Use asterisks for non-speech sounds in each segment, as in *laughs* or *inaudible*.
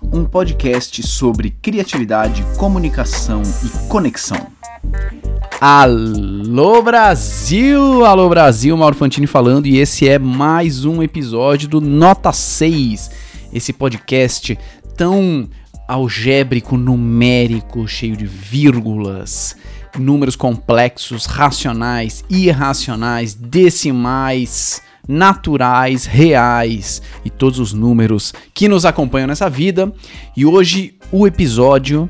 Um podcast sobre criatividade, comunicação e conexão. Alô Brasil! Alô Brasil, Mauro Fantini falando e esse é mais um episódio do Nota 6, esse podcast tão algébrico, numérico, cheio de vírgulas, números complexos, racionais, irracionais, decimais, naturais, reais e todos os números que nos acompanham nessa vida. E hoje o episódio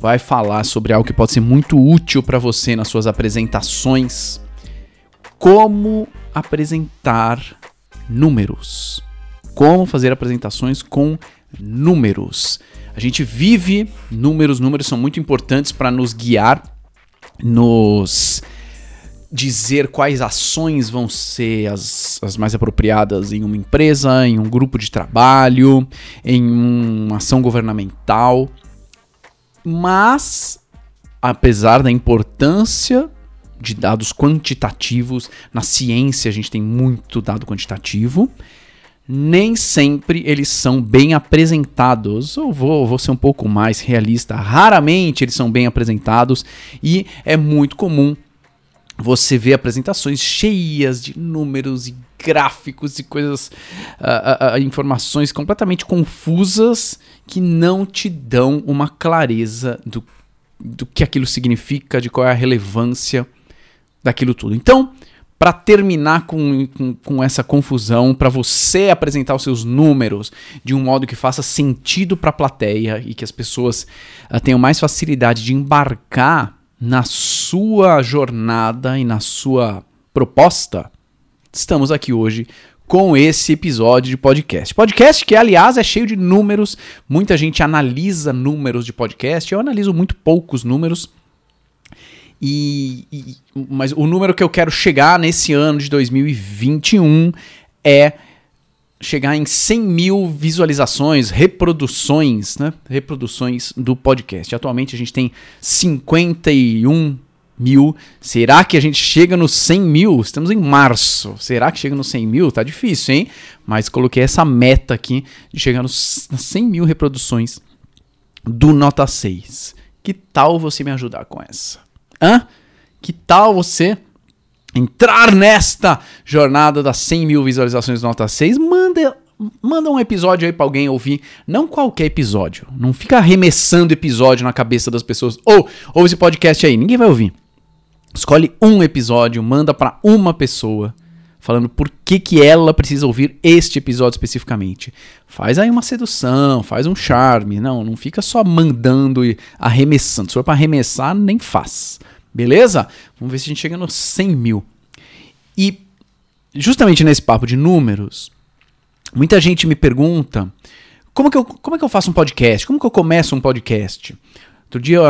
vai falar sobre algo que pode ser muito útil para você nas suas apresentações. Como apresentar números. Como fazer apresentações com números. A gente vive números, números são muito importantes para nos guiar, nos dizer quais ações vão ser as, as mais apropriadas em uma empresa, em um grupo de trabalho, em uma ação governamental. Mas, apesar da importância de dados quantitativos, na ciência a gente tem muito dado quantitativo, nem sempre eles são bem apresentados. Eu vou, vou ser um pouco mais realista. Raramente eles são bem apresentados e é muito comum você ver apresentações cheias de números e gráficos e coisas, uh, uh, informações completamente confusas que não te dão uma clareza do, do que aquilo significa, de qual é a relevância daquilo tudo. Então, para terminar com, com, com, essa confusão, para você apresentar os seus números de um modo que faça sentido para a plateia e que as pessoas uh, tenham mais facilidade de embarcar na sua jornada e na sua proposta, estamos aqui hoje com esse episódio de podcast. Podcast que, aliás, é cheio de números. Muita gente analisa números de podcast. Eu analiso muito poucos números e, e, mas o número que eu quero chegar nesse ano de 2021 é chegar em 100 mil visualizações, reproduções, né? Reproduções do podcast. Atualmente a gente tem 51 mil. Será que a gente chega nos 100 mil? Estamos em março. Será que chega nos 100 mil? Tá difícil, hein? Mas coloquei essa meta aqui de chegar nos 100 mil reproduções do Nota 6. Que tal você me ajudar com essa? Hã? Que tal você entrar nesta jornada das 100 mil visualizações nota 6? Manda, manda um episódio aí pra alguém ouvir. Não qualquer episódio. Não fica arremessando episódio na cabeça das pessoas. Ou, ouve esse podcast aí. Ninguém vai ouvir. Escolhe um episódio, manda para uma pessoa falando por que, que ela precisa ouvir este episódio especificamente. Faz aí uma sedução, faz um charme. Não, não fica só mandando e arremessando. Se for para arremessar, nem faz. Beleza? Vamos ver se a gente chega nos 100 mil. E justamente nesse papo de números, muita gente me pergunta como, que eu, como é que eu faço um podcast? Como que eu começo um podcast? Outro dia,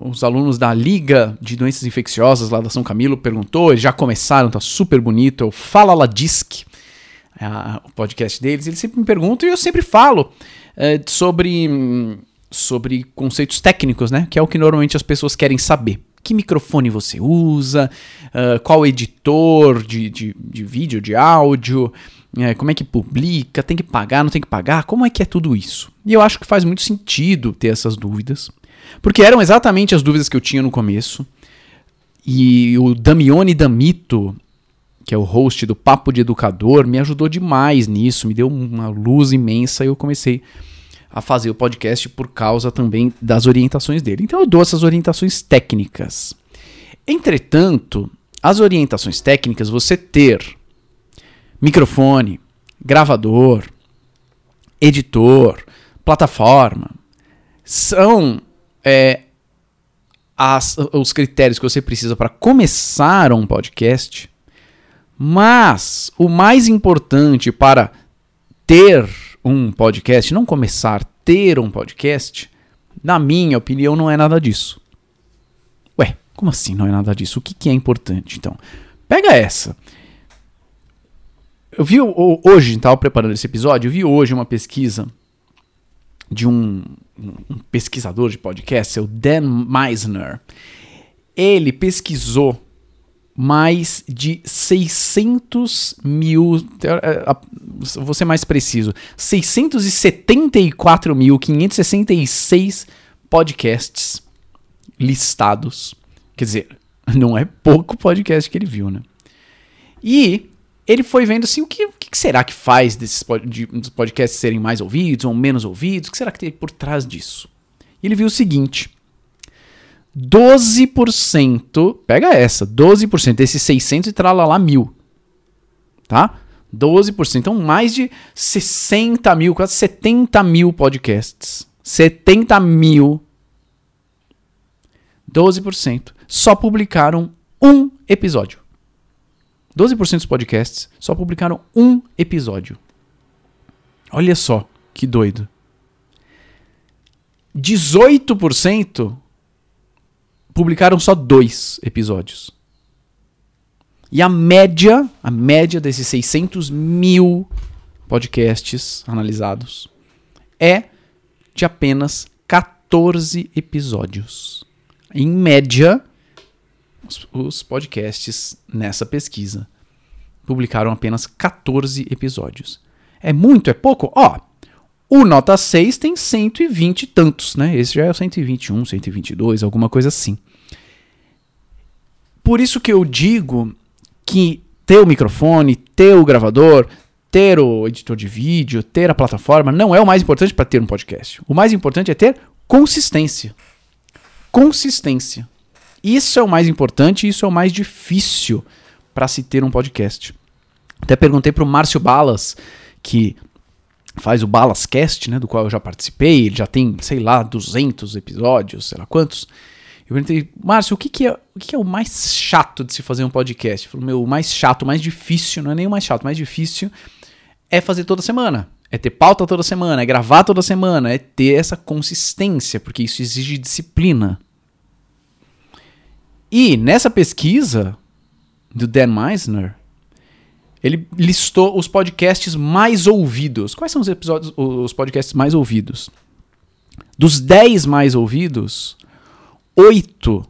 os alunos da Liga de Doenças Infecciosas lá da São Camilo perguntou, eles já começaram, tá super bonito, é o Fala La Disc, é o podcast deles, eles sempre me perguntam e eu sempre falo é, sobre, sobre conceitos técnicos, né? Que é o que normalmente as pessoas querem saber. Que microfone você usa, uh, qual editor de, de, de, vídeo, de áudio, uh, como é que publica, tem que pagar, não tem que pagar, como é que é tudo isso? E eu acho que faz muito sentido ter essas dúvidas, porque eram exatamente as dúvidas que eu tinha no começo. E o Damione Damito, que é o host do Papo de Educador, me ajudou demais nisso, me deu uma luz imensa e eu comecei a fazer o podcast por causa também das orientações dele. Então eu dou essas orientações técnicas. Entretanto, as orientações técnicas, você ter microfone, gravador, editor, plataforma, são é, as, os critérios que você precisa para começar um podcast. Mas o mais importante para ter um podcast, não começar ter um podcast, na minha opinião, não é nada disso. Ué, como assim não é nada disso? O que, que é importante então? Pega essa. Eu vi hoje, estava preparando esse episódio, eu vi hoje uma pesquisa de um, um pesquisador de podcast, é o Dan Meisner. Ele pesquisou mais de 600 mil, é, vou ser mais preciso, 674.566 podcasts listados. Quer dizer, *laughs* não é pouco podcast que ele viu, né? E ele foi vendo assim, o que, o que será que faz desses podcasts serem mais ouvidos ou menos ouvidos? O que será que tem por trás disso? E ele viu o seguinte: 12%, pega essa, 12% desses 600 e tralalá mil, tá? 12%, então mais de 60 mil, quase 70 mil podcasts. 70 mil. 12% só publicaram um episódio. 12% dos podcasts só publicaram um episódio. Olha só que doido. 18% publicaram só dois episódios. E a média, a média desses 600 mil podcasts analisados é de apenas 14 episódios. Em média, os, podcasts nessa pesquisa publicaram apenas 14 episódios. É muito? É pouco? Ó, o Nota 6 tem 120 e tantos, né? Esse já é o 121, 122, alguma coisa assim. Por isso que eu digo que ter o microfone, ter o gravador, ter o editor de vídeo, ter a plataforma não é o mais importante para ter um podcast. O mais importante é ter consistência. Consistência. Isso é o mais importante isso é o mais difícil para se ter um podcast. Até perguntei para o Márcio Balas, que faz o Balascast, né, do qual eu já participei, ele já tem, sei lá, 200 episódios, sei lá quantos. Eu perguntei, Márcio, o que, que, é, o que, que é o mais chato de se fazer um podcast? Ele falou, meu, o mais chato, o mais difícil, não é nem o mais chato, o mais difícil é fazer toda semana. É ter pauta toda semana, é gravar toda semana, é ter essa consistência, porque isso exige disciplina. E nessa pesquisa do Dan Meisner, ele listou os podcasts mais ouvidos. Quais são os episódios, os podcasts mais ouvidos? Dos 10 mais ouvidos, 8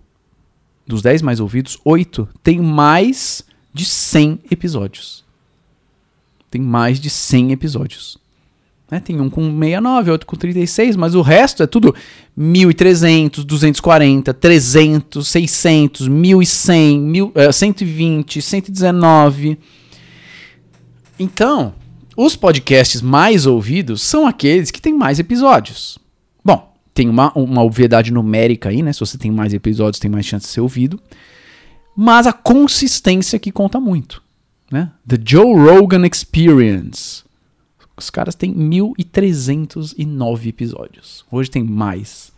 dos 10 mais ouvidos, 8 tem mais de 100 episódios. Tem mais de 100 episódios. Né? Tem um com 69, outro com 36, mas o resto é tudo 1.300, 240, 300, 600, 1.100, 1.000, uh, 120, 119. Então, os podcasts mais ouvidos são aqueles que têm mais episódios. Bom, tem uma, uma obviedade numérica aí, né? Se você tem mais episódios, tem mais chance de ser ouvido. Mas a consistência que conta muito. Né? The Joe Rogan Experience. Os caras têm 1.309 episódios. Hoje tem mais.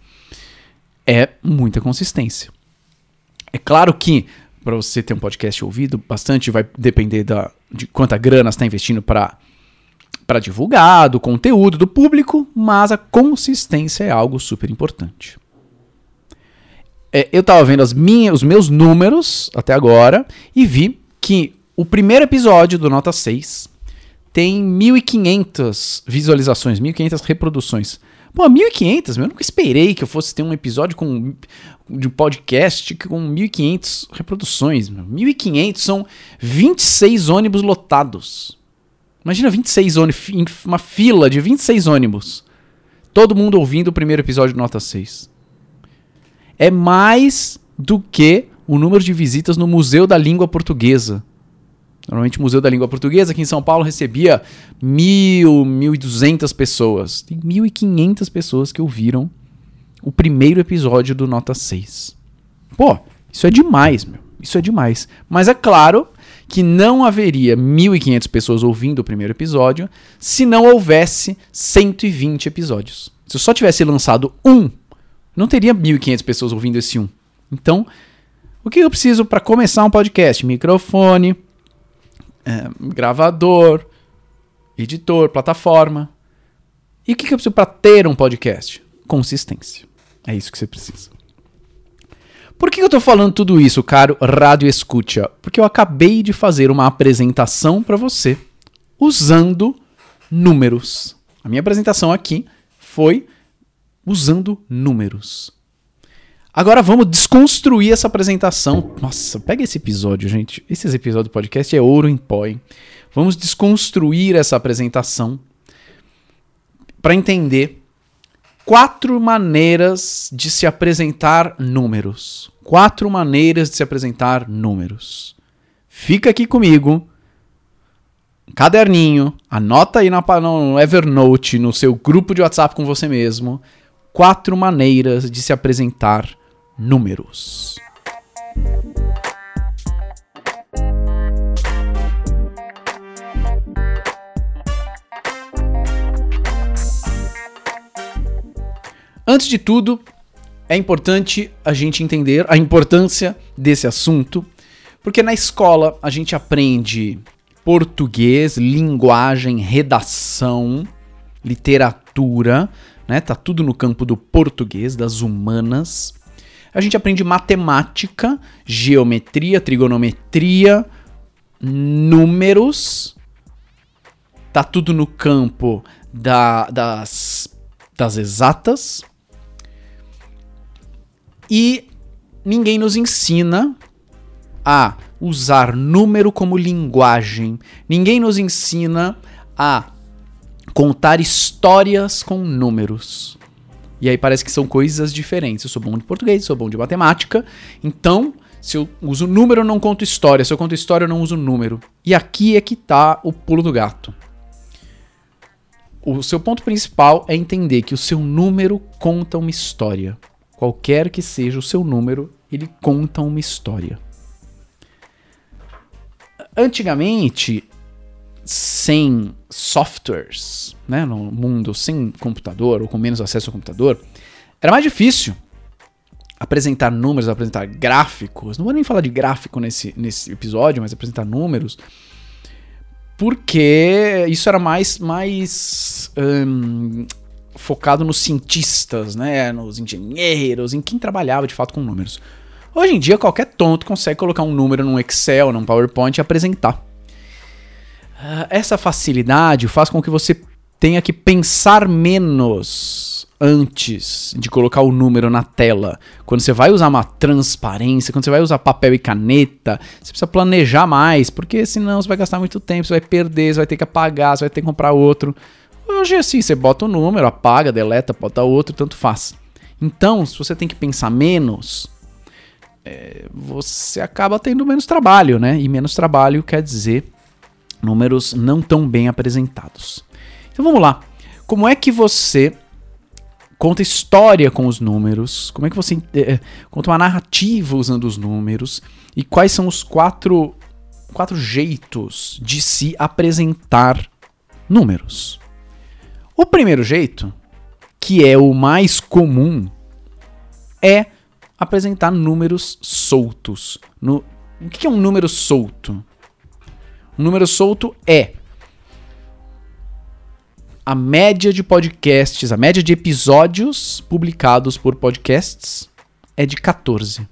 É muita consistência. É claro que para você ter um podcast ouvido, bastante vai depender da, de quanta grana está investindo para para divulgar, do conteúdo, do público, mas a consistência é algo super importante. É, eu estava vendo as minhas, os meus números até agora e vi que o primeiro episódio do Nota 6 tem 1.500 visualizações, 1.500 reproduções. Pô, 1.500, eu nunca esperei que eu fosse ter um episódio com de podcast com 1.500 reproduções. 1.500 são 26 ônibus lotados. Imagina 26 ônibus, uma fila de 26 ônibus. Todo mundo ouvindo o primeiro episódio do Nota 6. É mais do que o número de visitas no Museu da Língua Portuguesa. Normalmente o Museu da Língua Portuguesa aqui em São Paulo recebia mil, mil e duzentas pessoas. Tem mil e quinhentas pessoas que ouviram o primeiro episódio do Nota 6. Pô, isso é demais, meu. Isso é demais. Mas é claro que não haveria 1.500 pessoas ouvindo o primeiro episódio se não houvesse 120 episódios. Se eu só tivesse lançado um, não teria 1.500 pessoas ouvindo esse um. Então, o que eu preciso para começar um podcast? Microfone, é, gravador, editor, plataforma. E o que eu preciso para ter um podcast? Consistência. É isso que você precisa. Por que eu estou falando tudo isso, caro Rádio Escucha? Porque eu acabei de fazer uma apresentação para você usando números. A minha apresentação aqui foi usando números. Agora vamos desconstruir essa apresentação. Nossa, pega esse episódio, gente. Esse episódio do podcast é ouro em pó, hein? Vamos desconstruir essa apresentação para entender quatro maneiras de se apresentar números. Quatro maneiras de se apresentar números. Fica aqui comigo. Caderninho, anota aí no Evernote, no seu grupo de WhatsApp com você mesmo. Quatro maneiras de se apresentar números. Antes de tudo, é importante a gente entender a importância desse assunto, porque na escola a gente aprende português, linguagem, redação, literatura, né? Tá tudo no campo do português, das humanas. A gente aprende matemática, geometria, trigonometria, números. Tá tudo no campo da, das, das exatas. E ninguém nos ensina a usar número como linguagem. Ninguém nos ensina a contar histórias com números. E aí parece que são coisas diferentes. Eu sou bom de português, sou bom de matemática. Então, se eu uso número, eu não conto história. Se eu conto história, eu não uso número. E aqui é que tá o pulo do gato. O seu ponto principal é entender que o seu número conta uma história. Qualquer que seja o seu número, ele conta uma história. Antigamente, sem softwares, né, no mundo sem computador ou com menos acesso ao computador, era mais difícil apresentar números, apresentar gráficos. Não vou nem falar de gráfico nesse, nesse episódio, mas apresentar números. Porque isso era mais, mais hum, focado nos cientistas, né, nos engenheiros, em quem trabalhava de fato com números. Hoje em dia, qualquer tonto consegue colocar um número num Excel, num PowerPoint e apresentar. Essa facilidade faz com que você tenha que pensar menos antes de colocar o número na tela. Quando você vai usar uma transparência, quando você vai usar papel e caneta, você precisa planejar mais, porque senão você vai gastar muito tempo, você vai perder, você vai ter que apagar, você vai ter que comprar outro. Hoje é assim, você bota o um número, apaga, deleta, bota outro, tanto faz. Então, se você tem que pensar menos, é, você acaba tendo menos trabalho, né? E menos trabalho quer dizer números não tão bem apresentados. Então vamos lá. Como é que você conta história com os números? Como é que você é, conta uma narrativa usando os números? E quais são os quatro, quatro jeitos de se apresentar números? O primeiro jeito, que é o mais comum, é apresentar números soltos. No, o que é um número solto? Um número solto é a média de podcasts, a média de episódios publicados por podcasts é de 14.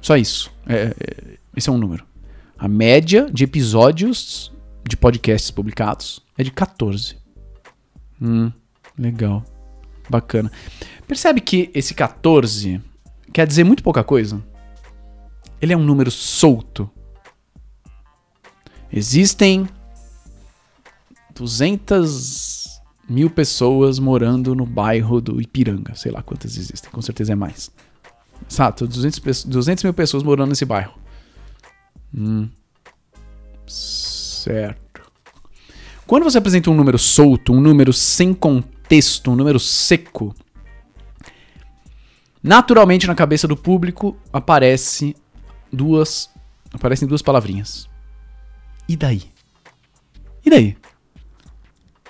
Só isso. É, é, esse é um número. A média de episódios de podcasts publicados é de 14. Hum, legal. Bacana. Percebe que esse 14 quer dizer muito pouca coisa? Ele é um número solto. Existem 200 mil pessoas morando no bairro do Ipiranga. Sei lá quantas existem, com certeza é mais. Exato, 200, 200 mil pessoas morando nesse bairro. Hum. Certo. Quando você apresenta um número solto, um número sem contexto, um número seco, naturalmente na cabeça do público aparece duas aparecem duas palavrinhas. E daí? E daí?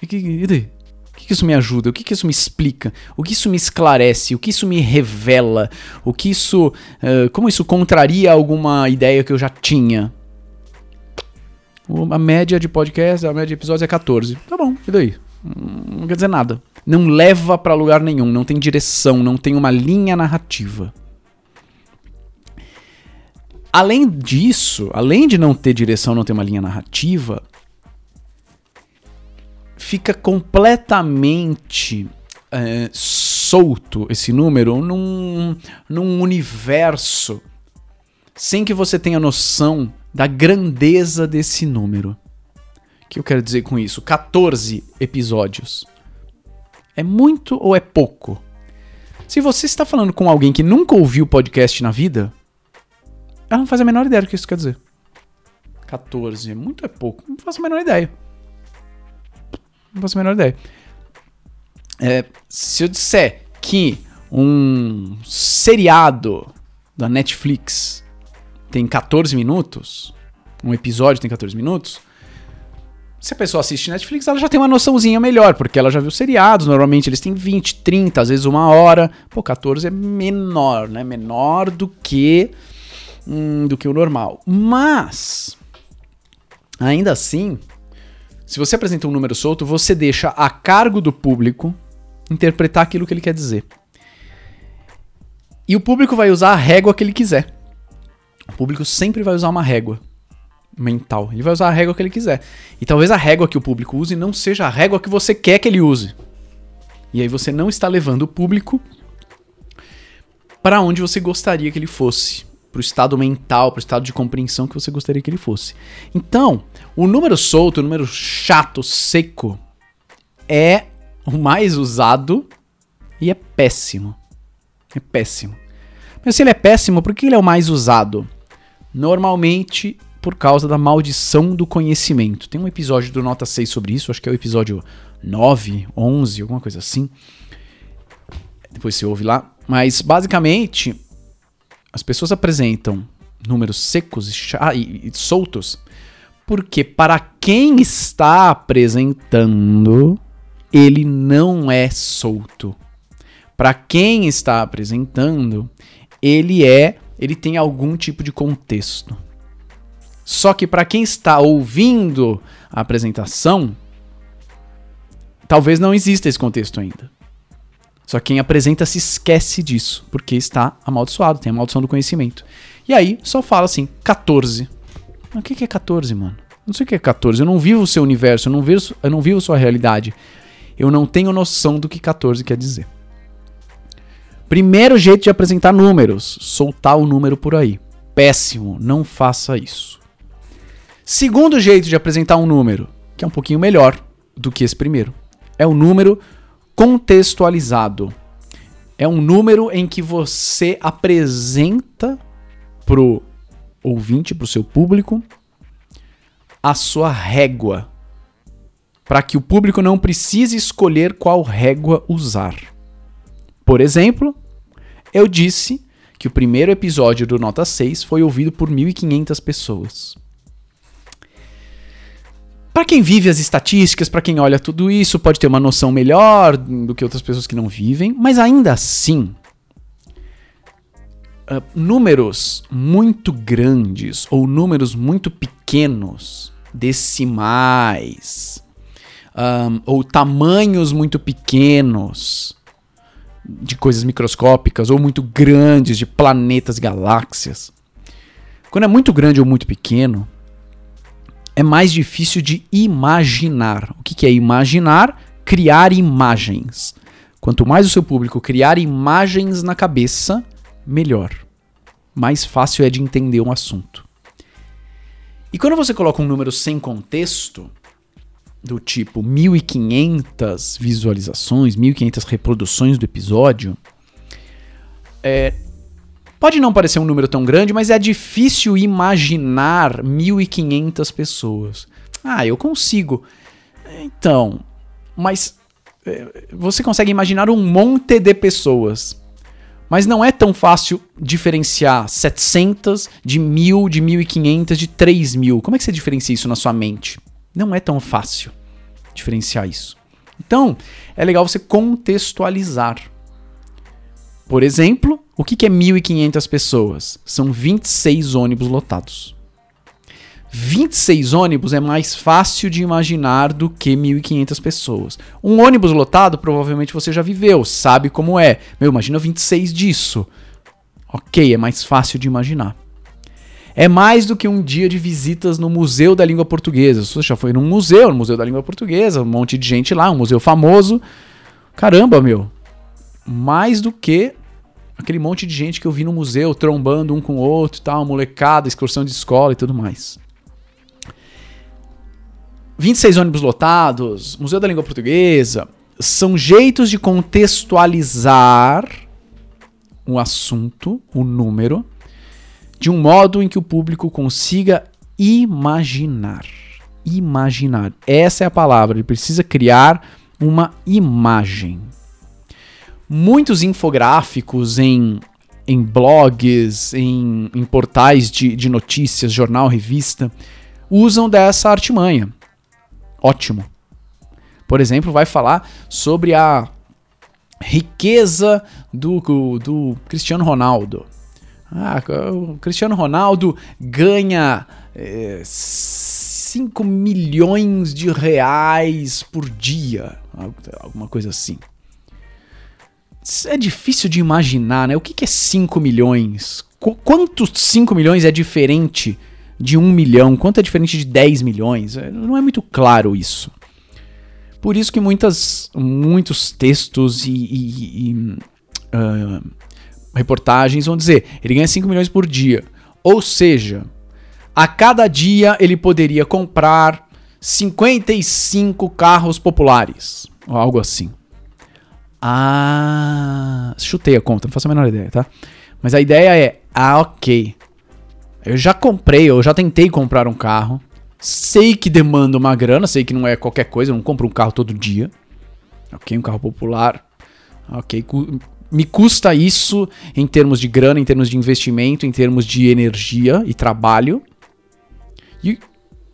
E, que, e daí? O que, isso me ajuda? O que, que isso me explica? O que isso me esclarece? O que isso me revela? O que isso. Uh, como isso contraria alguma ideia que eu já tinha? A média de podcast, a média de episódios é 14. Tá bom, e daí? Não quer dizer nada. Não leva para lugar nenhum, não tem direção, não tem uma linha narrativa. Além disso, além de não ter direção, não ter uma linha narrativa, fica completamente é, solto esse número num, num universo sem que você tenha noção da grandeza desse número. O que eu quero dizer com isso? 14 episódios. É muito ou é pouco? Se você está falando com alguém que nunca ouviu podcast na vida, ela não faz a menor ideia do que isso quer dizer. 14 é muito é pouco? Não faço a menor ideia. Não faço a menor ideia. É, se eu disser que um seriado da Netflix tem 14 minutos, um episódio tem 14 minutos, se a pessoa assiste Netflix, ela já tem uma noçãozinha melhor, porque ela já viu seriados, normalmente eles têm 20, 30, às vezes uma hora. Pô, 14 é menor, né? Menor do que hum, do que o normal. Mas ainda assim, se você apresenta um número solto, você deixa a cargo do público interpretar aquilo que ele quer dizer. E o público vai usar a régua que ele quiser. O público sempre vai usar uma régua mental. Ele vai usar a régua que ele quiser. E talvez a régua que o público use não seja a régua que você quer que ele use. E aí você não está levando o público para onde você gostaria que ele fosse, para o estado mental, para o estado de compreensão que você gostaria que ele fosse. Então, o número solto, o número chato, seco, é o mais usado e é péssimo. É péssimo. Mas se ele é péssimo, por que ele é o mais usado? Normalmente por causa da maldição do conhecimento. Tem um episódio do Nota 6 sobre isso, acho que é o episódio 9, 11, alguma coisa assim. Depois você ouve lá. Mas, basicamente, as pessoas apresentam números secos e, e, e soltos porque, para quem está apresentando, ele não é solto. Para quem está apresentando, ele é, ele tem algum tipo de contexto. Só que para quem está ouvindo a apresentação, talvez não exista esse contexto ainda. Só que quem apresenta se esquece disso, porque está amaldiçoado, tem a maldição do conhecimento. E aí só fala assim, 14. Mas o que é 14, mano? Não sei o que é 14. Eu não vivo o seu universo, eu não vivo, eu não vivo sua realidade. Eu não tenho noção do que 14 quer dizer. Primeiro jeito de apresentar números, soltar o número por aí. Péssimo, não faça isso. Segundo jeito de apresentar um número, que é um pouquinho melhor do que esse primeiro, é o número contextualizado. É um número em que você apresenta pro ouvinte, pro seu público, a sua régua, para que o público não precise escolher qual régua usar. Por exemplo, eu disse que o primeiro episódio do Nota 6 foi ouvido por 1.500 pessoas. Para quem vive as estatísticas, para quem olha tudo isso, pode ter uma noção melhor do que outras pessoas que não vivem, mas ainda assim, uh, números muito grandes ou números muito pequenos, decimais, um, ou tamanhos muito pequenos de coisas microscópicas ou muito grandes de planetas, galáxias. Quando é muito grande ou muito pequeno, é mais difícil de imaginar. O que é imaginar? Criar imagens. Quanto mais o seu público criar imagens na cabeça, melhor. Mais fácil é de entender um assunto. E quando você coloca um número sem contexto, do tipo 1500 visualizações, 1500 reproduções do episódio, é, Pode não parecer um número tão grande, mas é difícil imaginar 1.500 pessoas. Ah, eu consigo. Então, mas é, você consegue imaginar um monte de pessoas. Mas não é tão fácil diferenciar 700 de 1000, de 1500, de 3000. Como é que você diferencia isso na sua mente? Não é tão fácil diferenciar isso. Então, é legal você contextualizar. Por exemplo, o que, é 1.500 pessoas? São 26 ônibus lotados. 26 ônibus é mais fácil de imaginar do que 1.500 pessoas. Um ônibus lotado, provavelmente você já viveu, sabe como é. Meu, imagina 26 disso. Ok, é mais fácil de imaginar. É mais do que um dia de visitas no Museu da Língua Portuguesa. Você já foi num museu, no Museu da Língua Portuguesa, um monte de gente lá, um museu famoso. Caramba, meu. Mais do que aquele monte de gente que eu vi no museu trombando um com o outro, tal, molecada, excursão de escola e tudo mais. 26 ônibus lotados, Museu da Língua Portuguesa, são jeitos de contextualizar um assunto, o número, de um modo em que o público consiga imaginar. Imaginar. Essa é a palavra. Ele precisa criar uma imagem. Muitos infográficos em, em blogs, em, em portais de, de notícias, jornal, revista, usam dessa artimanha. Ótimo. Por exemplo, vai falar sobre a riqueza do, do Cristiano Ronaldo. Ah, o Cristiano Ronaldo ganha é, 5 milhões de reais por dia. Alguma coisa assim. É difícil de imaginar, né? O que é 5 milhões? Qu quantos 5 milhões é diferente de 1 milhão? Quanto é diferente de 10 milhões? É, não é muito claro isso. Por isso que muitas, muitos textos e, e, e uh, reportagens vão dizer, ele ganha 5 milhões por dia. Ou seja, a cada dia ele poderia comprar 55 carros populares. Ou algo assim. Ah, chutei a conta, não faço a menor ideia, tá? Mas a ideia é, ah, ok. Eu já comprei, eu já tentei comprar um carro. Sei que demanda uma grana, sei que não é qualquer coisa, eu não compro um carro todo dia. Ok, um carro popular. Ok, me custa isso em termos de grana, em termos de investimento, em termos de energia e trabalho. E,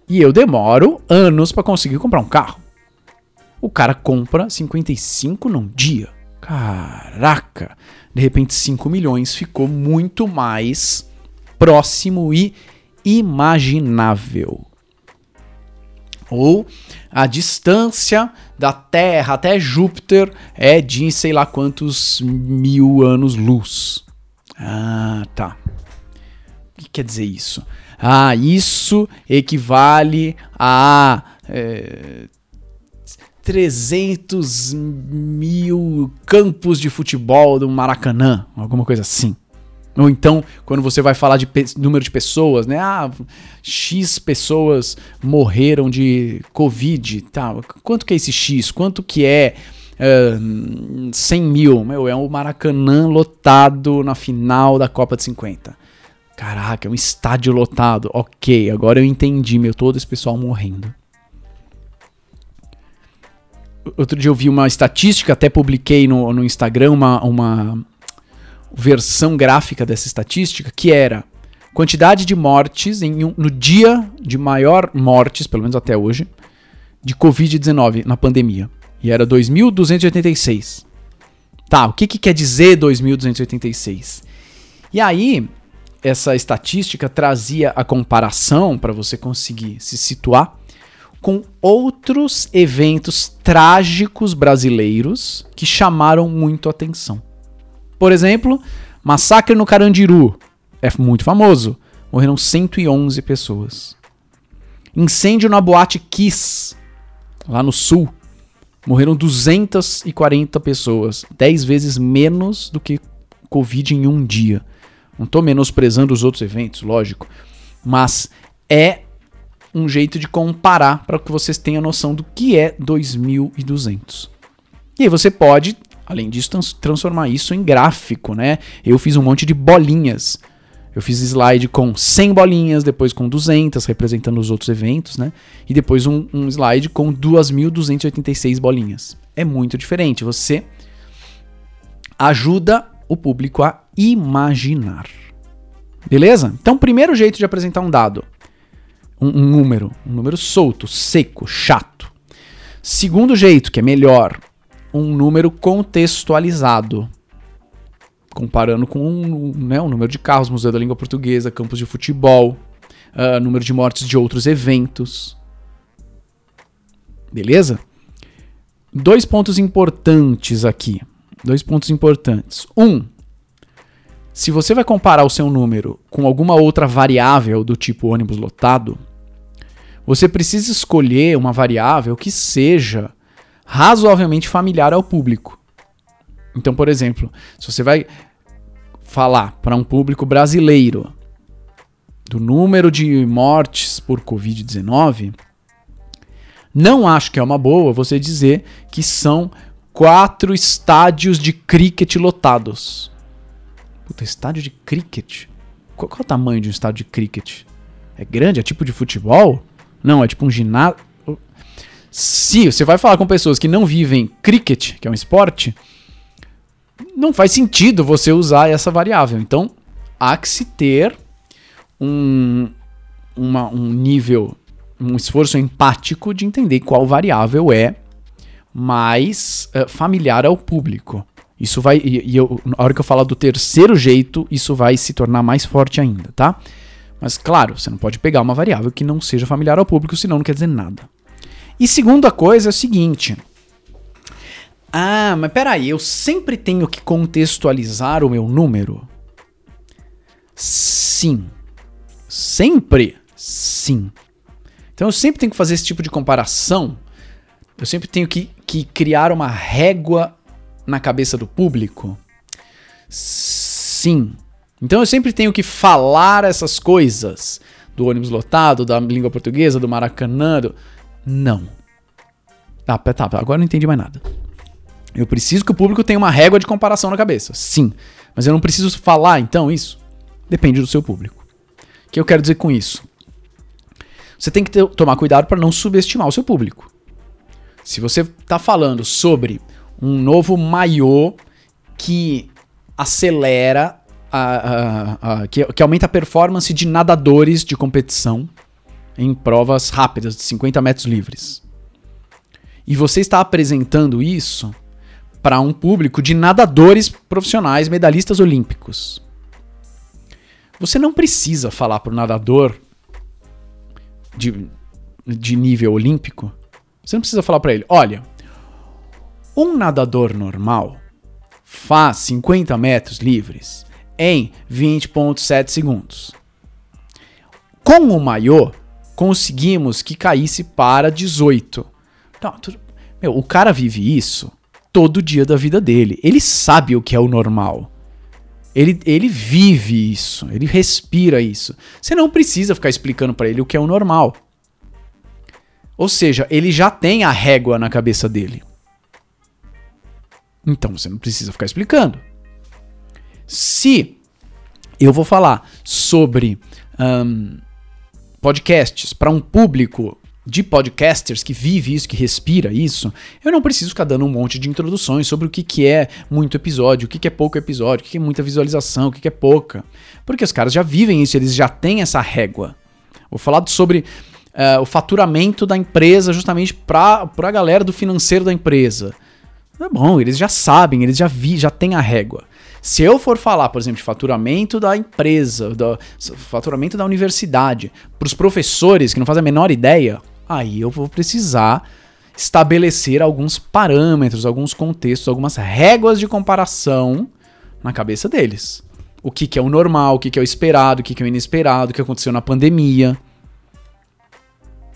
e eu demoro anos para conseguir comprar um carro. O cara compra 55 num dia. Caraca! De repente, 5 milhões ficou muito mais próximo e imaginável ou a distância da Terra até Júpiter é de sei lá quantos mil anos-luz. Ah, tá. O que quer dizer isso? Ah, isso equivale a é, 300 mil campos de futebol do Maracanã, alguma coisa assim. Ou então, quando você vai falar de número de pessoas, né? Ah, X pessoas morreram de Covid. Tá, quanto que é esse X? Quanto que é uh, 100 mil? Meu, é um Maracanã lotado na final da Copa de 50. Caraca, é um estádio lotado. Ok, agora eu entendi, meu, todo esse pessoal morrendo. Outro dia eu vi uma estatística, até publiquei no, no Instagram uma, uma versão gráfica dessa estatística, que era quantidade de mortes em um, no dia de maior mortes, pelo menos até hoje, de Covid-19 na pandemia. E era 2.286. Tá, o que, que quer dizer 2.286? E aí, essa estatística trazia a comparação para você conseguir se situar com outros eventos trágicos brasileiros que chamaram muito atenção. Por exemplo, massacre no Carandiru. É muito famoso. Morreram 111 pessoas. Incêndio na boate Kiss, lá no sul. Morreram 240 pessoas. 10 vezes menos do que Covid em um dia. Não estou menosprezando os outros eventos, lógico. Mas é um jeito de comparar para que vocês tenham noção do que é 2.200. E aí você pode Além disso, trans transformar isso em gráfico, né? Eu fiz um monte de bolinhas. Eu fiz slide com 100 bolinhas, depois com 200, representando os outros eventos, né? E depois um, um slide com 2.286 bolinhas. É muito diferente. Você ajuda o público a imaginar. Beleza? Então, primeiro jeito de apresentar um dado. Um, um número. Um número solto, seco, chato. Segundo jeito, que é melhor, um número contextualizado. Comparando com um, né, um número de carros, Museu da Língua Portuguesa, campos de futebol, uh, número de mortes de outros eventos. Beleza? Dois pontos importantes aqui. Dois pontos importantes. Um, se você vai comparar o seu número com alguma outra variável do tipo ônibus lotado, você precisa escolher uma variável que seja razoavelmente familiar ao público. Então, por exemplo, se você vai falar para um público brasileiro do número de mortes por Covid-19, não acho que é uma boa você dizer que são quatro estádios de cricket lotados. Puta, estádio de cricket? Qual, qual é o tamanho de um estádio de cricket? É grande? É tipo de futebol? Não, é tipo um ginásio. Se você vai falar com pessoas que não vivem cricket, que é um esporte, não faz sentido você usar essa variável. Então, há que se ter um, uma, um nível, um esforço empático de entender qual variável é mais uh, familiar ao público. Isso vai. E, e eu, na hora que eu falar do terceiro jeito, isso vai se tornar mais forte ainda, tá? Mas claro, você não pode pegar uma variável que não seja familiar ao público, senão não quer dizer nada. E segunda coisa é o seguinte. Ah, mas peraí, eu sempre tenho que contextualizar o meu número? Sim. Sempre? Sim. Então eu sempre tenho que fazer esse tipo de comparação. Eu sempre tenho que, que criar uma régua na cabeça do público? Sim. Então eu sempre tenho que falar essas coisas do ônibus lotado, da língua portuguesa, do Maracanã. Do... Não. Ah, tá, agora não entendi mais nada. Eu preciso que o público tenha uma régua de comparação na cabeça. Sim. Mas eu não preciso falar, então, isso? Depende do seu público. O que eu quero dizer com isso? Você tem que ter, tomar cuidado para não subestimar o seu público. Se você está falando sobre um novo maiô que acelera, a, a, que, que aumenta a performance de nadadores de competição em provas rápidas de 50 metros livres. E você está apresentando isso para um público de nadadores profissionais, medalhistas olímpicos. Você não precisa falar para o nadador de, de nível olímpico. Você não precisa falar para ele: olha, um nadador normal faz 50 metros livres em 20,7 segundos. Com o maiô, conseguimos que caísse para 18. Não, meu, o cara vive isso todo dia da vida dele. Ele sabe o que é o normal. Ele, ele vive isso, ele respira isso. Você não precisa ficar explicando para ele o que é o normal. Ou seja, ele já tem a régua na cabeça dele. Então você não precisa ficar explicando. Se eu vou falar sobre um, podcasts para um público de podcasters que vive isso, que respira isso, eu não preciso ficar dando um monte de introduções sobre o que, que é muito episódio, o que, que é pouco episódio, o que, que é muita visualização, o que, que é pouca. Porque os caras já vivem isso, eles já têm essa régua. Vou falar sobre uh, o faturamento da empresa justamente para a galera do financeiro da empresa. Tá bom, eles já sabem, eles já vi, já têm a régua. Se eu for falar, por exemplo, de faturamento da empresa, do faturamento da universidade, para os professores que não fazem a menor ideia, aí eu vou precisar estabelecer alguns parâmetros, alguns contextos, algumas réguas de comparação na cabeça deles. O que, que é o normal, o que, que é o esperado, o que, que é o inesperado, o que aconteceu na pandemia.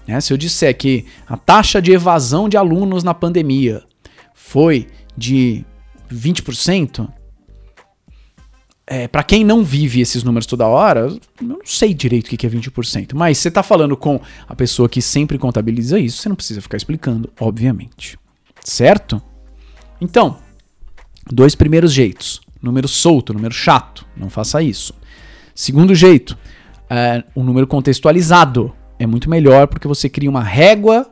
Né? Se eu disser que a taxa de evasão de alunos na pandemia foi de 20%, é, para quem não vive esses números toda hora, eu não sei direito o que é 20%. Mas você está falando com a pessoa que sempre contabiliza isso, você não precisa ficar explicando, obviamente. Certo? Então, dois primeiros jeitos. Número solto, número chato. Não faça isso. Segundo jeito, é, um número contextualizado. É muito melhor porque você cria uma régua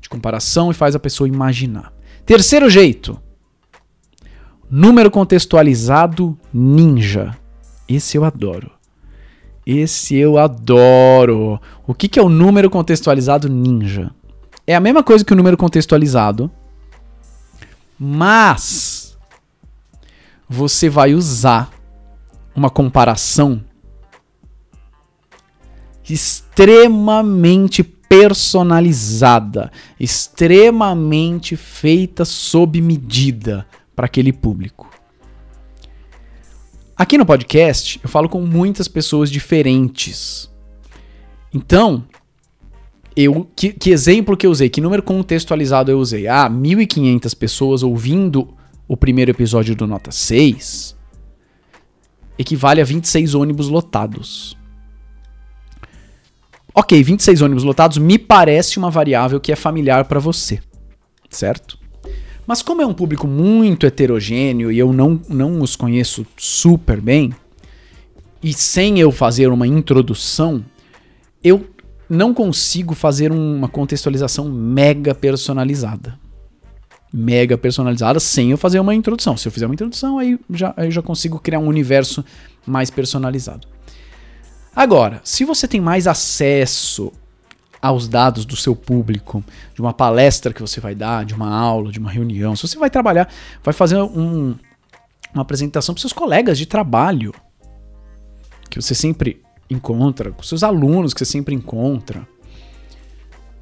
de comparação e faz a pessoa imaginar. Terceiro jeito. Número contextualizado ninja. Esse eu adoro. Esse eu adoro. O que, que é o número contextualizado ninja? É a mesma coisa que o número contextualizado, mas você vai usar uma comparação extremamente personalizada, extremamente feita sob medida para aquele público. Aqui no podcast, eu falo com muitas pessoas diferentes. Então, eu que, que exemplo que eu usei? Que número contextualizado eu usei? Ah, 1.500 pessoas ouvindo o primeiro episódio do Nota 6 equivale a 26 ônibus lotados. Ok, 26 ônibus lotados me parece uma variável que é familiar para você, certo? Mas como é um público muito heterogêneo e eu não, não os conheço super bem, e sem eu fazer uma introdução, eu não consigo fazer uma contextualização mega personalizada. Mega personalizada sem eu fazer uma introdução. Se eu fizer uma introdução, aí já, aí já consigo criar um universo mais personalizado. Agora, se você tem mais acesso aos dados do seu público, de uma palestra que você vai dar, de uma aula, de uma reunião, se você vai trabalhar, vai fazer um, uma apresentação para seus colegas de trabalho, que você sempre encontra, com seus alunos que você sempre encontra.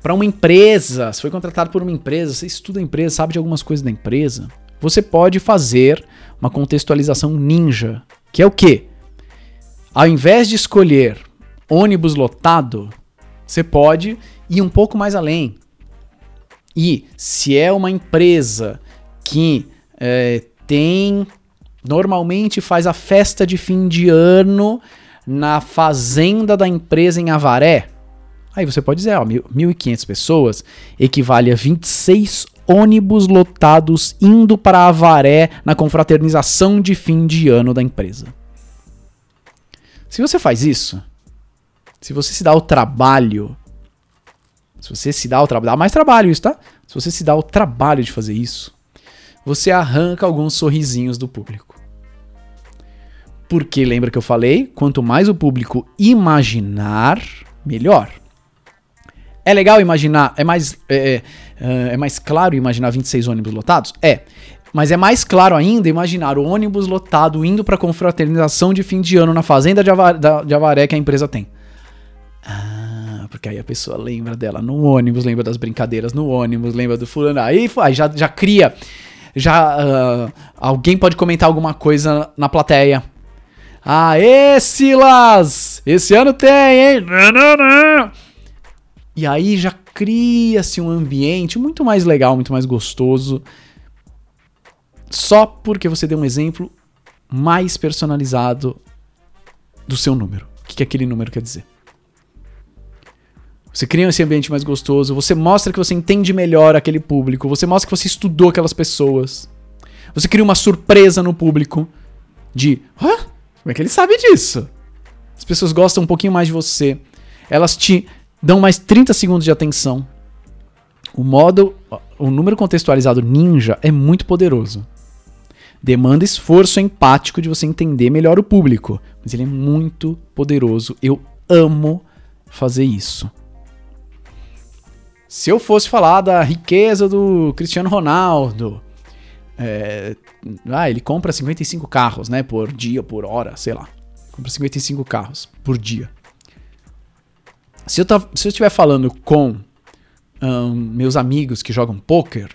Para uma empresa, se foi contratado por uma empresa, você estuda a empresa, sabe de algumas coisas da empresa, você pode fazer uma contextualização ninja, que é o quê? Ao invés de escolher ônibus lotado, você pode ir um pouco mais além. E se é uma empresa que é, tem normalmente faz a festa de fim de ano na fazenda da empresa em Avaré, aí você pode dizer, ó, 1.500 pessoas equivale a 26 ônibus lotados indo para Avaré na confraternização de fim de ano da empresa. Se você faz isso, se você se dá o trabalho, se você se dá o trabalho, dá mais trabalho isso, tá? Se você se dá o trabalho de fazer isso, você arranca alguns sorrisinhos do público. Porque lembra que eu falei? Quanto mais o público imaginar, melhor. É legal imaginar, é mais, é, é, é mais claro imaginar 26 ônibus lotados? É. Mas é mais claro ainda imaginar o ônibus lotado indo para confraternização de fim de ano na fazenda de, Avar, da, de Avaré que a empresa tem. Ah, porque aí a pessoa lembra dela no ônibus, lembra das brincadeiras no ônibus, lembra do fulano. Aí, já, já cria. Já uh, alguém pode comentar alguma coisa na plateia. Aê, Silas! Esse ano tem, hein? E aí já cria-se um ambiente muito mais legal, muito mais gostoso. Só porque você deu um exemplo mais personalizado do seu número. O que, que aquele número quer dizer? Você cria esse ambiente mais gostoso, você mostra que você entende melhor aquele público, você mostra que você estudou aquelas pessoas. Você cria uma surpresa no público de, hã? Como é que ele sabe disso? As pessoas gostam um pouquinho mais de você. Elas te dão mais 30 segundos de atenção. O modo, o número contextualizado ninja é muito poderoso. Demanda esforço empático de você entender melhor o público, mas ele é muito poderoso. Eu amo fazer isso. Se eu fosse falar da riqueza do Cristiano Ronaldo, é, ah, ele compra 55 carros, né? Por dia, por hora, sei lá. Compra 55 carros por dia. Se eu, tá, se eu estiver falando com um, meus amigos que jogam poker,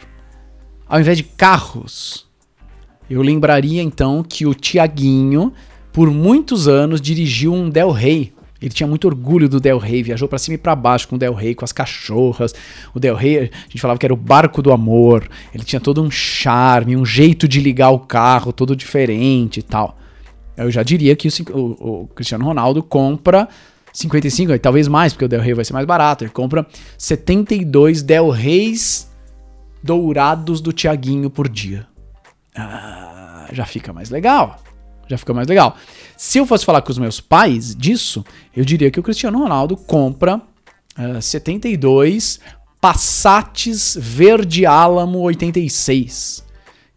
ao invés de carros, eu lembraria então que o Tiaguinho, por muitos anos, dirigiu um Del Rey ele tinha muito orgulho do Del Rey, viajou para cima e para baixo com o Del Rey, com as cachorras. O Del Rey, a gente falava que era o barco do amor. Ele tinha todo um charme, um jeito de ligar o carro todo diferente e tal. Eu já diria que o, o, o Cristiano Ronaldo compra 55, talvez mais, porque o Del Rey vai ser mais barato. Ele compra 72 Del Reys dourados do Tiaguinho por dia. Ah, já fica mais legal. Já fica mais legal. Se eu fosse falar com os meus pais disso, eu diria que o Cristiano Ronaldo compra uh, eh, 72 Passats Verde Álamo 86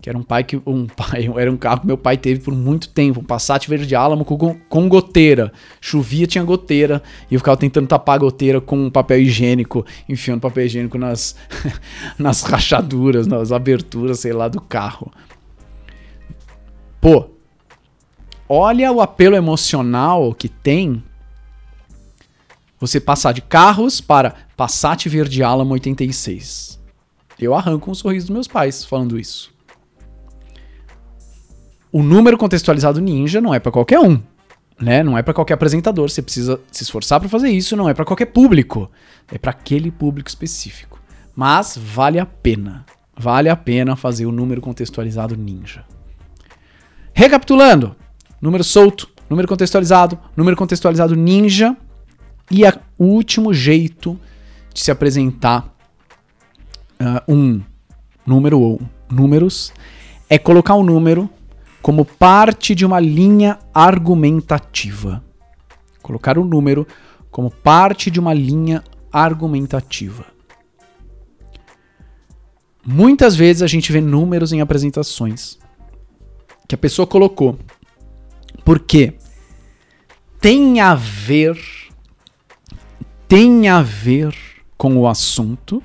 que era um pai que um *laughs* pai era um carro que meu pai teve por muito tempo, um Passat verde álamo com, com goteira. Chovia, tinha goteira, e eu ficava tentando tapar a goteira com papel higiênico, enfiando papel higiênico nas *laughs* nas rachaduras, nas aberturas, sei lá, do carro. Pô, olha o apelo emocional que tem você passar de carros para Passat Verde Alamo 86. Eu arranco um sorriso dos meus pais falando isso. O número contextualizado ninja não é para qualquer um. né? Não é para qualquer apresentador, você precisa se esforçar para fazer isso, não é para qualquer público. É para aquele público específico. Mas vale a pena. Vale a pena fazer o número contextualizado ninja. Recapitulando: número solto, número contextualizado, número contextualizado ninja e a, o último jeito de se apresentar uh, um número ou números é colocar um número como parte de uma linha argumentativa. Colocar o um número como parte de uma linha argumentativa. Muitas vezes a gente vê números em apresentações que a pessoa colocou porque tem a ver tem a ver com o assunto,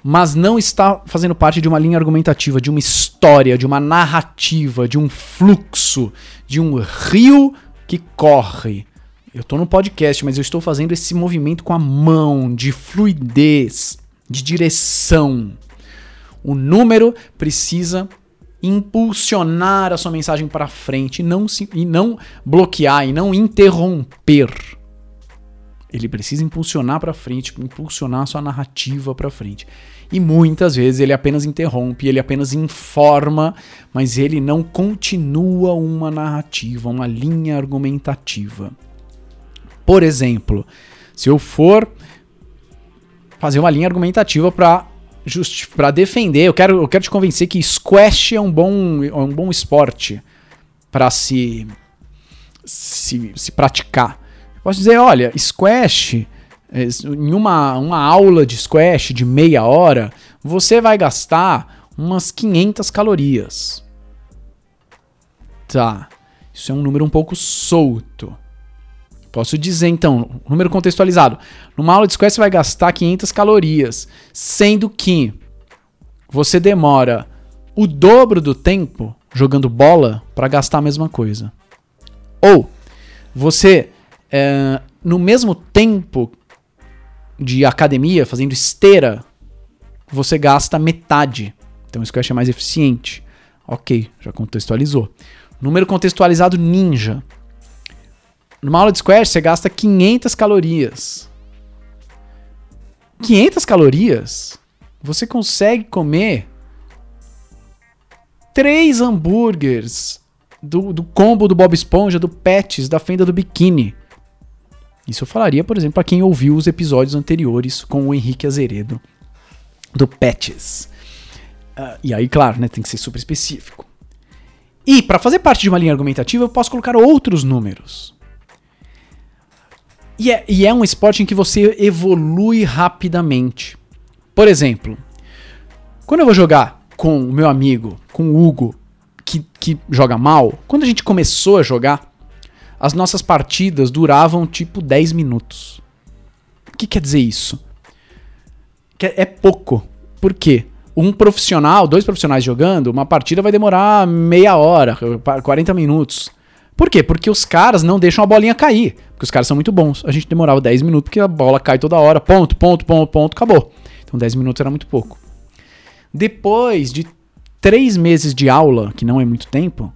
mas não está fazendo parte de uma linha argumentativa, de uma história, de uma narrativa, de um fluxo, de um rio que corre. Eu estou no podcast, mas eu estou fazendo esse movimento com a mão, de fluidez, de direção. O número precisa impulsionar a sua mensagem para frente e não, e não bloquear e não interromper. Ele precisa impulsionar para frente, impulsionar a sua narrativa para frente. E muitas vezes ele apenas interrompe, ele apenas informa, mas ele não continua uma narrativa, uma linha argumentativa. Por exemplo, se eu for fazer uma linha argumentativa para para defender, eu quero, eu quero te convencer que squash é um bom, é um bom esporte para se, se, se praticar. Posso dizer, olha, squash, eh, em uma, uma aula de squash de meia hora, você vai gastar umas 500 calorias. Tá, isso é um número um pouco solto. Posso dizer então, número contextualizado. Numa aula de squash você vai gastar 500 calorias, sendo que você demora o dobro do tempo jogando bola para gastar a mesma coisa. Ou você é, no mesmo tempo de academia, fazendo esteira, você gasta metade. Então que eu achei mais eficiente. Ok, já contextualizou. Número contextualizado ninja. Numa aula de squash você gasta 500 calorias. 500 calorias? Você consegue comer três hambúrgueres do, do combo do Bob Esponja, do Pets, da fenda do biquíni. Isso eu falaria, por exemplo, a quem ouviu os episódios anteriores com o Henrique Azeredo, do Patches. Uh, e aí, claro, né, tem que ser super específico. E, para fazer parte de uma linha argumentativa, eu posso colocar outros números. E é, e é um esporte em que você evolui rapidamente. Por exemplo, quando eu vou jogar com o meu amigo, com o Hugo, que, que joga mal, quando a gente começou a jogar, as nossas partidas duravam tipo 10 minutos. O que quer dizer isso? Que é pouco. Por quê? Um profissional, dois profissionais jogando, uma partida vai demorar meia hora, 40 minutos. Por quê? Porque os caras não deixam a bolinha cair. Porque os caras são muito bons. A gente demorava 10 minutos porque a bola cai toda hora. Ponto, ponto, ponto, ponto, acabou. Então 10 minutos era muito pouco. Depois de 3 meses de aula, que não é muito tempo,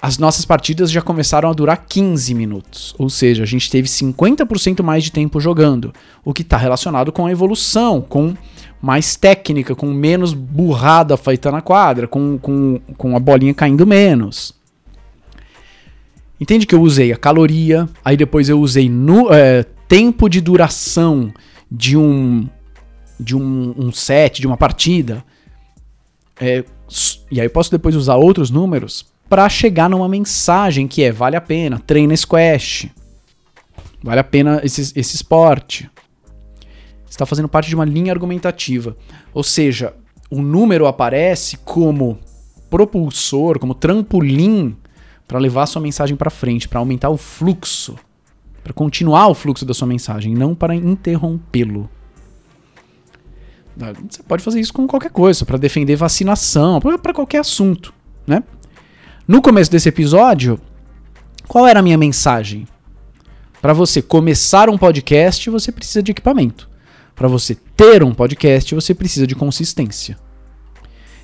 as nossas partidas já começaram a durar 15 minutos. Ou seja, a gente teve 50% mais de tempo jogando, o que está relacionado com a evolução, com mais técnica, com menos burrada feita na quadra, com, com, com a bolinha caindo menos. Entende que eu usei a caloria, aí depois eu usei no, é, tempo de duração de um de um, um set, de uma partida. É, e aí eu posso depois usar outros números para chegar numa mensagem que é vale a pena, treina squash. Vale a pena esse, esse esporte. Está fazendo parte de uma linha argumentativa. Ou seja, o número aparece como propulsor, como trampolim para levar a sua mensagem para frente, para aumentar o fluxo, para continuar o fluxo da sua mensagem, não para interrompê-lo. Você pode fazer isso com qualquer coisa, para defender vacinação, para qualquer assunto, né? No começo desse episódio, qual era a minha mensagem? Para você começar um podcast, você precisa de equipamento. Para você ter um podcast, você precisa de consistência.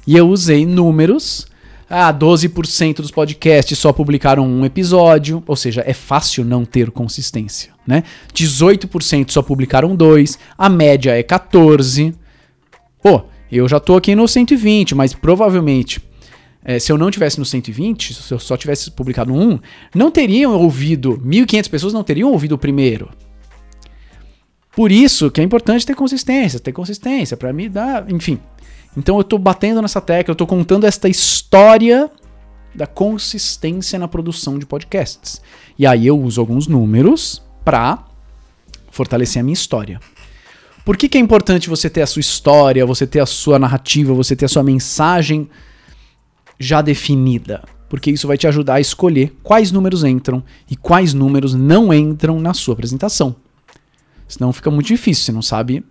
E eu usei números Ah, 12% dos podcasts só publicaram um episódio, ou seja, é fácil não ter consistência, né? 18% só publicaram dois, a média é 14. Pô, eu já tô aqui no 120, mas provavelmente é, se eu não tivesse no 120, se eu só tivesse publicado um, não teriam ouvido, 1.500 pessoas não teriam ouvido o primeiro. Por isso que é importante ter consistência, ter consistência, para me dar, enfim. Então eu tô batendo nessa tecla, eu tô contando esta história da consistência na produção de podcasts. E aí eu uso alguns números para fortalecer a minha história. Por que, que é importante você ter a sua história, você ter a sua narrativa, você ter a sua mensagem já definida? Porque isso vai te ajudar a escolher quais números entram e quais números não entram na sua apresentação. Senão fica muito difícil, você não sabe.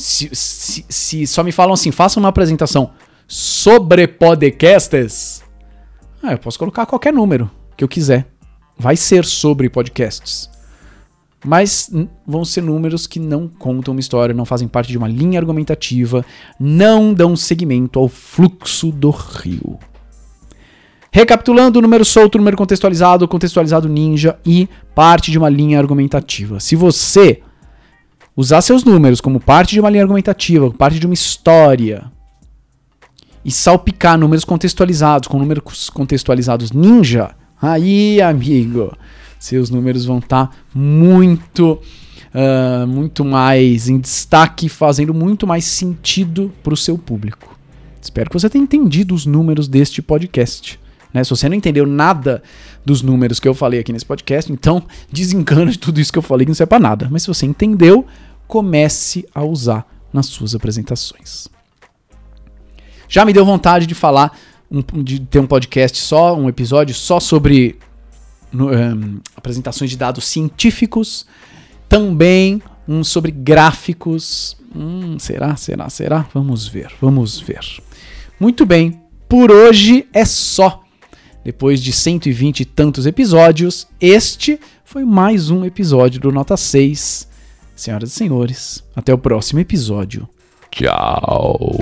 Se, se, se só me falam assim, faça uma apresentação sobre podcasts, ah, eu posso colocar qualquer número que eu quiser. Vai ser sobre podcasts. Mas vão ser números que não contam uma história, não fazem parte de uma linha argumentativa, não dão seguimento ao fluxo do rio. Recapitulando, número solto, número contextualizado, contextualizado ninja e parte de uma linha argumentativa. Se você usar seus números como parte de uma linha argumentativa, parte de uma história, e salpicar números contextualizados com números contextualizados ninja, aí, amigo, seus números vão estar tá muito, uh, muito mais em destaque, fazendo muito mais sentido para o seu público. Espero que você tenha entendido os números deste podcast. Né? Se você não entendeu nada dos números que eu falei aqui nesse podcast, então *laughs* desencana de tudo isso que eu falei que não serve para nada. Mas se você entendeu, comece a usar nas suas apresentações. Já me deu vontade de falar, de ter um podcast só, um episódio só sobre um, apresentações de dados científicos, também um sobre gráficos. Hum, será, será, será? Vamos ver, vamos ver. Muito bem, por hoje é só. Depois de 120 e tantos episódios, este foi mais um episódio do Nota 6. Senhoras e senhores, até o próximo episódio. Tchau.